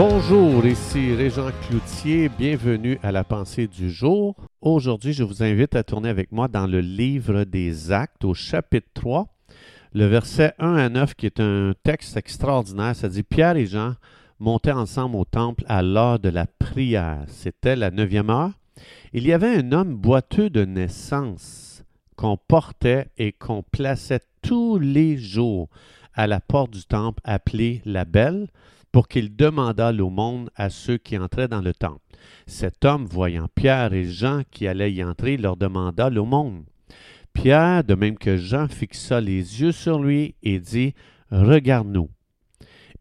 Bonjour, ici Régent Cloutier, bienvenue à la pensée du jour. Aujourd'hui, je vous invite à tourner avec moi dans le livre des Actes au chapitre 3, le verset 1 à 9 qui est un texte extraordinaire. Ça dit Pierre et Jean montaient ensemble au temple à l'heure de la prière. C'était la neuvième heure. Il y avait un homme boiteux de naissance qu'on portait et qu'on plaçait tous les jours à la porte du temple appelée la Belle pour qu'il demandât l'aumône à ceux qui entraient dans le temple. Cet homme, voyant Pierre et Jean qui allaient y entrer, leur demanda l'aumône. Pierre, de même que Jean, fixa les yeux sur lui et dit Regarde-nous.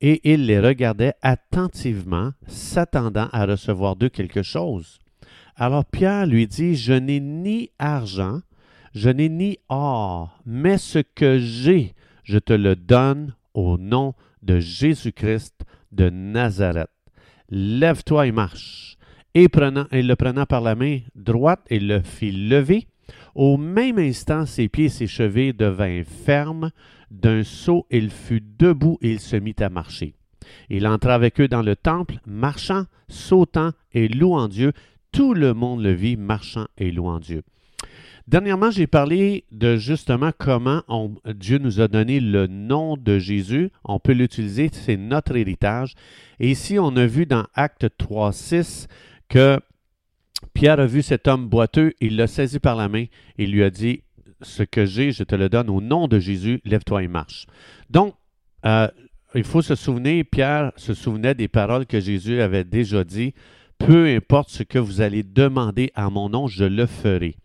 Et il les regardait attentivement, s'attendant à recevoir d'eux quelque chose. Alors Pierre lui dit Je n'ai ni argent, je n'ai ni or, mais ce que j'ai, je te le donne au nom de Jésus-Christ de Nazareth. Lève-toi et marche. Et, le prenant par la main droite, il le fit lever. Au même instant, ses pieds et ses chevilles devinrent fermes. D'un saut, il fut debout et il se mit à marcher. Il entra avec eux dans le temple, marchant, sautant et louant Dieu. Tout le monde le vit, marchant et louant Dieu. Dernièrement, j'ai parlé de justement comment Dieu nous a donné le nom de Jésus. On peut l'utiliser, c'est notre héritage. Et ici, on a vu dans Acte 3, 6 que Pierre a vu cet homme boiteux, il l'a saisi par la main et lui a dit, ce que j'ai, je te le donne au nom de Jésus, lève-toi et marche. Donc, euh, il faut se souvenir, Pierre se souvenait des paroles que Jésus avait déjà dit, peu importe ce que vous allez demander à mon nom, je le ferai.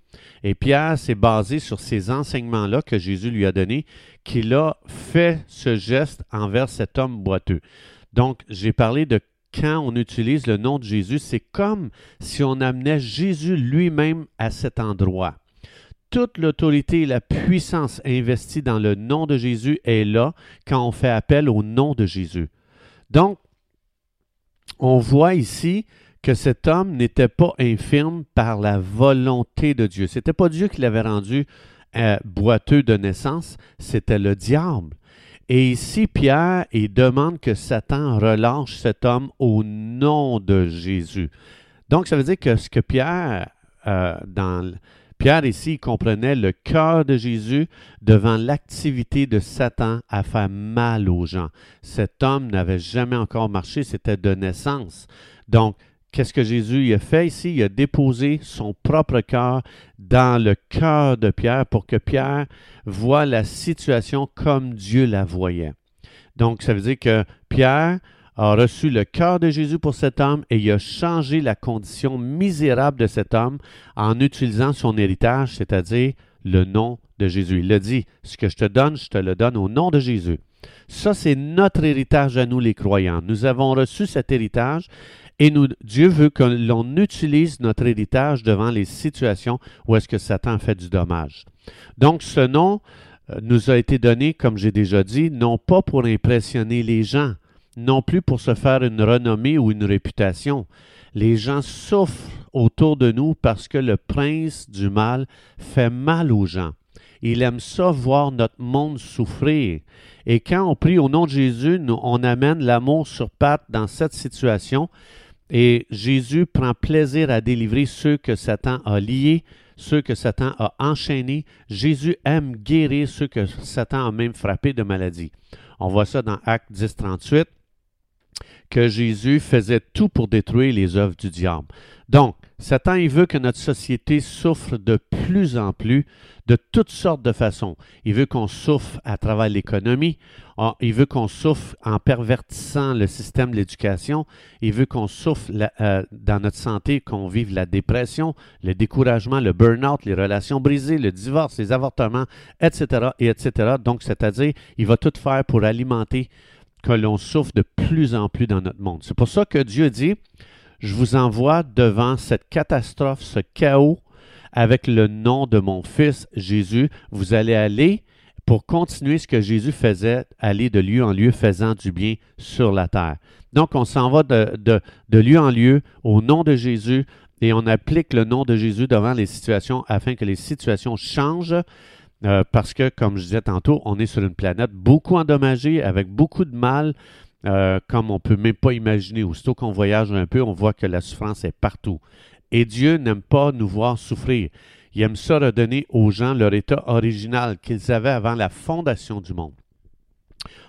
Et Pierre s'est basé sur ces enseignements-là que Jésus lui a donnés, qu'il a fait ce geste envers cet homme boiteux. Donc, j'ai parlé de quand on utilise le nom de Jésus, c'est comme si on amenait Jésus lui-même à cet endroit. Toute l'autorité et la puissance investie dans le nom de Jésus est là quand on fait appel au nom de Jésus. Donc, on voit ici que cet homme n'était pas infirme par la volonté de Dieu. Ce n'était pas Dieu qui l'avait rendu euh, boiteux de naissance, c'était le diable. Et ici, Pierre, il demande que Satan relâche cet homme au nom de Jésus. Donc, ça veut dire que ce que Pierre, euh, dans Pierre ici, il comprenait le cœur de Jésus devant l'activité de Satan à faire mal aux gens. Cet homme n'avait jamais encore marché, c'était de naissance. Donc, Qu'est-ce que Jésus a fait ici? Il a déposé son propre cœur dans le cœur de Pierre pour que Pierre voie la situation comme Dieu la voyait. Donc, ça veut dire que Pierre a reçu le cœur de Jésus pour cet homme et il a changé la condition misérable de cet homme en utilisant son héritage, c'est-à-dire le nom de Jésus. Il a dit, ce que je te donne, je te le donne au nom de Jésus. Ça, c'est notre héritage à nous les croyants. Nous avons reçu cet héritage et Dieu veut que l'on utilise notre héritage devant les situations où est-ce que Satan fait du dommage. Donc, ce nom euh, nous a été donné, comme j'ai déjà dit, non pas pour impressionner les gens, non plus pour se faire une renommée ou une réputation. Les gens souffrent autour de nous parce que le prince du mal fait mal aux gens. Il aime ça voir notre monde souffrir. Et quand on prie au nom de Jésus, on amène l'amour sur patte dans cette situation et Jésus prend plaisir à délivrer ceux que Satan a liés, ceux que Satan a enchaînés. Jésus aime guérir ceux que Satan a même frappés de maladie. On voit ça dans Acte 10, 38, que Jésus faisait tout pour détruire les œuvres du diable. Donc, Satan, il veut que notre société souffre de plus en plus de toutes sortes de façons. Il veut qu'on souffre à travers l'économie, ah, il veut qu'on souffre en pervertissant le système de l'éducation, il veut qu'on souffre euh, dans notre santé, qu'on vive la dépression, le découragement, le burn-out, les relations brisées, le divorce, les avortements, etc., et etc. Donc, c'est-à-dire, il va tout faire pour alimenter que l'on souffre de plus en plus dans notre monde. C'est pour ça que Dieu dit, je vous envoie devant cette catastrophe, ce chaos, avec le nom de mon Fils Jésus. Vous allez aller pour continuer ce que Jésus faisait, aller de lieu en lieu faisant du bien sur la terre. Donc, on s'en va de, de, lieu en lieu au nom de Jésus et on applique le nom de Jésus devant les situations afin que les situations changent. Euh, parce que, comme je disais tantôt, on est sur une planète beaucoup endommagée, avec beaucoup de mal, euh, comme on ne peut même pas imaginer. Aussitôt qu'on voyage un peu, on voit que la souffrance est partout. Et Dieu n'aime pas nous voir souffrir. Il aime ça redonner aux gens leur état original qu'ils avaient avant la fondation du monde.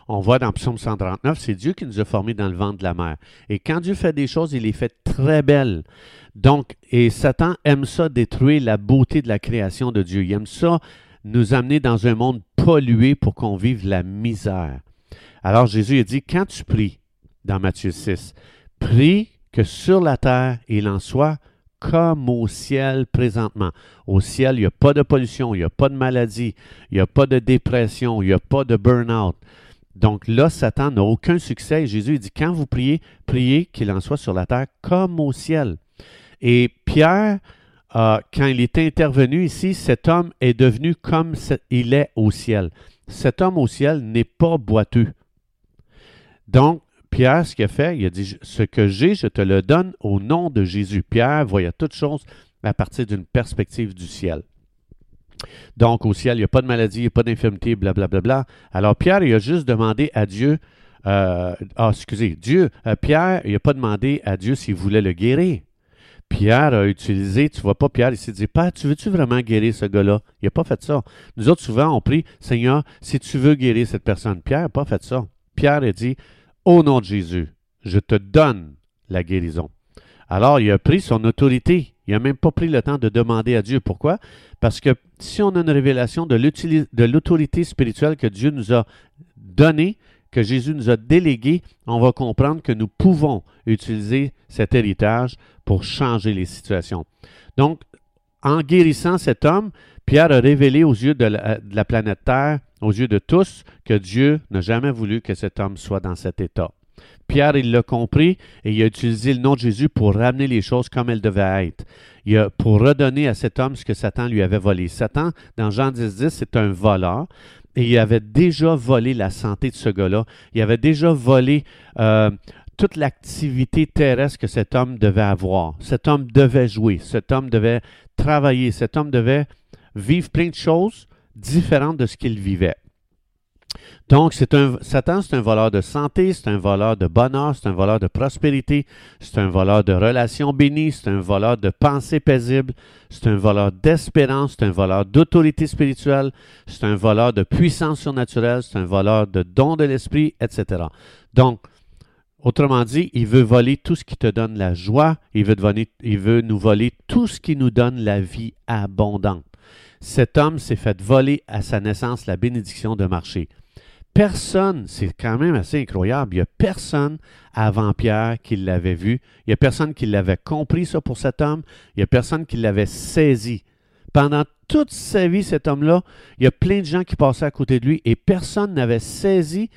On voit dans Psaume 139, c'est Dieu qui nous a formés dans le ventre de la mer. Et quand Dieu fait des choses, il les fait très belles. Donc, et Satan aime ça détruire la beauté de la création de Dieu. Il aime ça nous amener dans un monde pollué pour qu'on vive la misère. Alors Jésus a dit, quand tu pries, dans Matthieu 6, prie que sur la terre il en soit comme au ciel présentement. Au ciel, il n'y a pas de pollution, il n'y a pas de maladie, il n'y a pas de dépression, il n'y a pas de burn-out. Donc là, Satan n'a aucun succès. Jésus dit, quand vous priez, priez qu'il en soit sur la terre comme au ciel. Et Pierre, euh, quand il est intervenu ici, cet homme est devenu comme il est au ciel. Cet homme au ciel n'est pas boiteux. Donc, Pierre, ce qu'il a fait, il a dit, ce que j'ai, je te le donne au nom de Jésus. Pierre voyait toutes choses à partir d'une perspective du ciel. Donc, au ciel, il n'y a pas de maladie, il n'y a pas d'infirmité, blablabla. Bla. Alors, Pierre, il a juste demandé à Dieu, euh, ah, excusez, Dieu, euh, Pierre, il n'a pas demandé à Dieu s'il voulait le guérir. Pierre a utilisé, tu vois pas, Pierre, il s'est dit, Père, tu veux-tu vraiment guérir ce gars-là? Il n'a pas fait ça. Nous autres, souvent, on prie, Seigneur, si tu veux guérir cette personne. Pierre n'a pas fait ça. Pierre a dit, au nom de Jésus, je te donne la guérison. Alors, il a pris son autorité. Il n'a même pas pris le temps de demander à Dieu. Pourquoi? Parce que si on a une révélation de l'autorité spirituelle que Dieu nous a donnée, que Jésus nous a délégué, on va comprendre que nous pouvons utiliser cet héritage pour changer les situations. Donc, en guérissant cet homme, Pierre a révélé aux yeux de la, planète Terre, aux yeux de tous, que Dieu n'a jamais voulu que cet homme soit dans cet état. Pierre, il l'a compris et il a utilisé le nom de Jésus pour ramener les choses comme elles devaient être. Il a, pour redonner à cet homme ce que Satan lui avait volé. Satan, dans Jean 10, 10 c'est un voleur et il avait déjà volé la santé de ce gars-là. Il avait déjà volé euh, toute l'activité terrestre que cet homme devait avoir. Cet homme devait jouer, cet homme devait travailler, cet homme devait vivre plein de choses différentes de ce qu'il vivait. Donc, c'est un, Satan, c'est un voleur de santé, c'est un voleur de bonheur, c'est un voleur de prospérité, c'est un voleur de relations bénies, c'est un voleur de pensées paisibles, c'est un voleur d'espérance, c'est un voleur d'autorité spirituelle, c'est un voleur de puissance surnaturelle, c'est un voleur de dons de l'esprit, etc. Donc, autrement dit, il veut voler tout ce qui te donne la joie, il veut, il veut nous voler tout ce qui nous donne la vie abondante. Cet homme s'est fait voler à sa naissance la bénédiction de marcher. Personne, c'est quand même assez incroyable, il n'y a personne avant Pierre qui l'avait vu, il n'y a personne qui l'avait compris ça pour cet homme, il n'y a personne qui l'avait saisi. Pendant toute sa vie, cet homme-là, il y a plein de gens qui passaient à côté de lui et personne n'avait saisi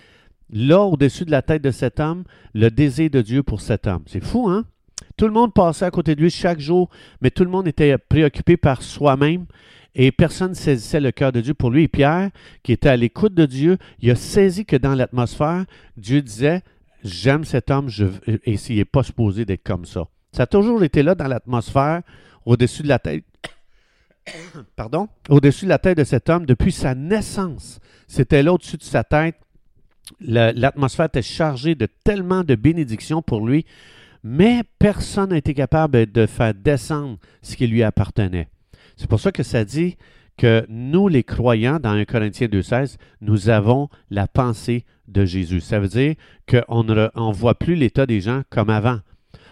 là au-dessus de la tête de cet homme le désir de Dieu pour cet homme. C'est fou, hein? Tout le monde passait à côté de lui chaque jour, mais tout le monde était préoccupé par soi-même et personne ne saisissait le cœur de Dieu pour lui. Et Pierre, qui était à l'écoute de Dieu, il a saisi que dans l'atmosphère, Dieu disait J'aime cet homme, je, et s'il n'est pas supposé d'être comme ça. Ça a toujours été là dans l'atmosphère, au-dessus de la tête. Pardon? Au-dessus de la tête de cet homme depuis sa naissance. C'était là au-dessus de sa tête. L'atmosphère était chargée de tellement de bénédictions pour lui, mais personne n'a été capable de faire descendre ce qui lui appartenait. C'est pour ça que ça dit que nous, les croyants, dans 1 Corinthiens 2,16, nous avons la pensée de Jésus. Ça veut dire qu'on ne voit plus l'état des gens comme avant.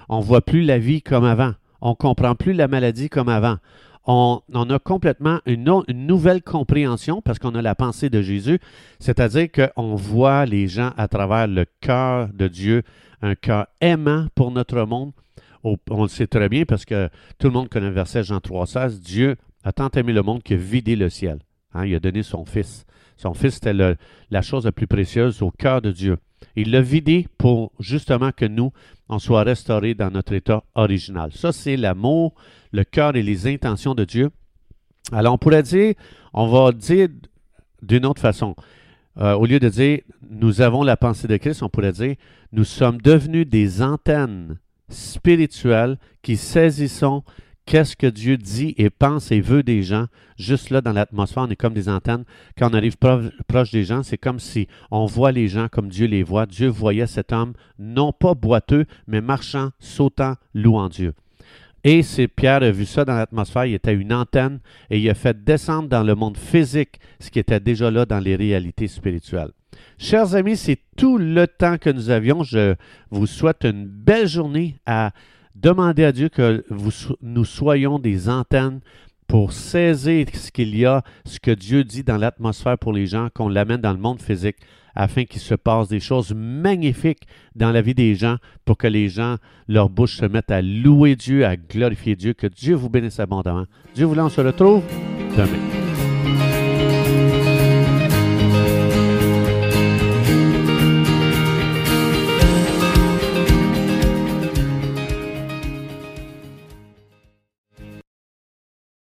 On ne voit plus la vie comme avant. On ne comprend plus la maladie comme avant. On, a complètement une, nouvelle compréhension parce qu'on a la pensée de Jésus, c'est-à-dire qu'on voit les gens à travers le cœur de Dieu, un cœur aimant pour notre monde, on le sait très bien parce que tout le monde connaît le verset Jean 3,16. Dieu a tant aimé le monde a vidé le ciel. Hein, il a donné son Fils. Son Fils, était la chose la plus précieuse au cœur de Dieu. Il l'a vidé pour justement que nous, on soit restaurés dans notre état original. Ça, c'est l'amour, le cœur et les intentions de Dieu. Alors, on pourrait dire, on va dire d'une autre façon. Euh, au lieu de dire nous avons la pensée de Christ, on pourrait dire nous sommes devenus des antennes spirituelles qui saisissons, qu'est-ce que Dieu dit et pense et veut des gens. Juste là, dans l'atmosphère, on est comme des antennes. Quand on arrive proche des gens, c'est comme si on voit les gens comme Dieu les voit. Dieu voyait cet homme, non pas boiteux, mais marchant, sautant, louant Dieu. Et c'est Pierre a vu ça dans l'atmosphère, il était une antenne et il a fait descendre dans le monde physique ce qui était déjà là dans les réalités spirituelles. Chers amis, c'est tout le temps que nous avions. Je vous souhaite une belle journée à demander à Dieu que nous soyons des antennes pour saisir ce qu'il y a, ce que Dieu dit dans l'atmosphère pour les gens, qu'on l'amène dans le monde physique afin qu'il se passe des choses magnifiques dans la vie des gens pour que les gens, leur bouche se mettent à louer Dieu, à glorifier Dieu. Que Dieu vous bénisse abondamment. Dieu voulant, on se retrouve demain.